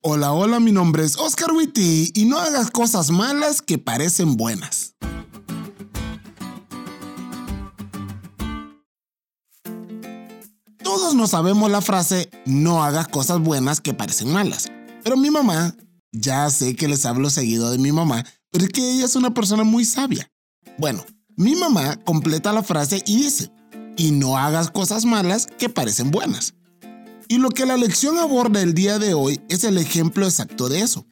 Hola, hola, mi nombre es Oscar Witty y no hagas cosas malas que parecen buenas. Todos no sabemos la frase no hagas cosas buenas que parecen malas, pero mi mamá, ya sé que les hablo seguido de mi mamá, pero es que ella es una persona muy sabia. Bueno, mi mamá completa la frase y dice, y no hagas cosas malas que parecen buenas. Y lo que la lección aborda el día de hoy es el ejemplo exacto de eso.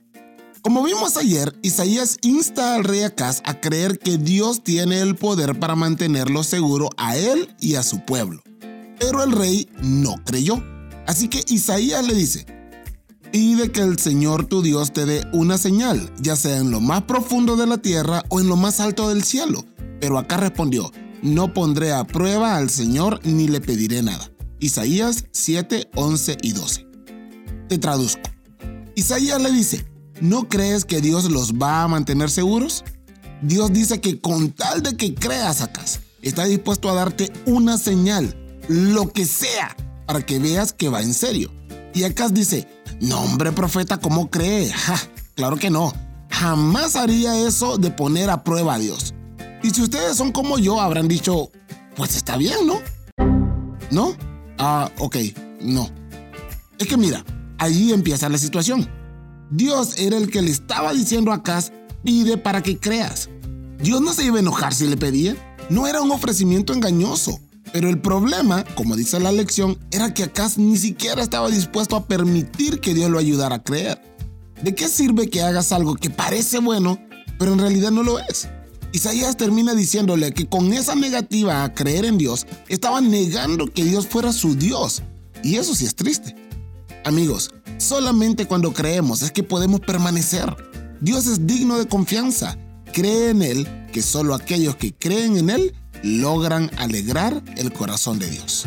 Como vimos ayer, Isaías insta al rey Acaz a creer que Dios tiene el poder para mantenerlo seguro a él y a su pueblo. Pero el rey no creyó. Así que Isaías le dice, pide que el Señor tu Dios te dé una señal, ya sea en lo más profundo de la tierra o en lo más alto del cielo. Pero acá respondió, no pondré a prueba al Señor ni le pediré nada. Isaías 7, 11 y 12. Te traduzco. Isaías le dice, ¿no crees que Dios los va a mantener seguros? Dios dice que con tal de que creas acá, está dispuesto a darte una señal, lo que sea, para que veas que va en serio. Y acá dice, no hombre profeta, ¿cómo cree? Ja, claro que no. Jamás haría eso de poner a prueba a Dios. Y si ustedes son como yo, habrán dicho, pues está bien, ¿no? ¿No? Ah, ok, no. Es que mira, allí empieza la situación. Dios era el que le estaba diciendo a Acaz, pide para que creas. Dios no se iba a enojar si le pedía. No era un ofrecimiento engañoso. Pero el problema, como dice la lección, era que Acaz ni siquiera estaba dispuesto a permitir que Dios lo ayudara a creer. ¿De qué sirve que hagas algo que parece bueno, pero en realidad no lo es? Isaías termina diciéndole que con esa negativa a creer en Dios, estaba negando que Dios fuera su Dios. Y eso sí es triste. Amigos, solamente cuando creemos es que podemos permanecer. Dios es digno de confianza. Cree en Él, que solo aquellos que creen en Él logran alegrar el corazón de Dios.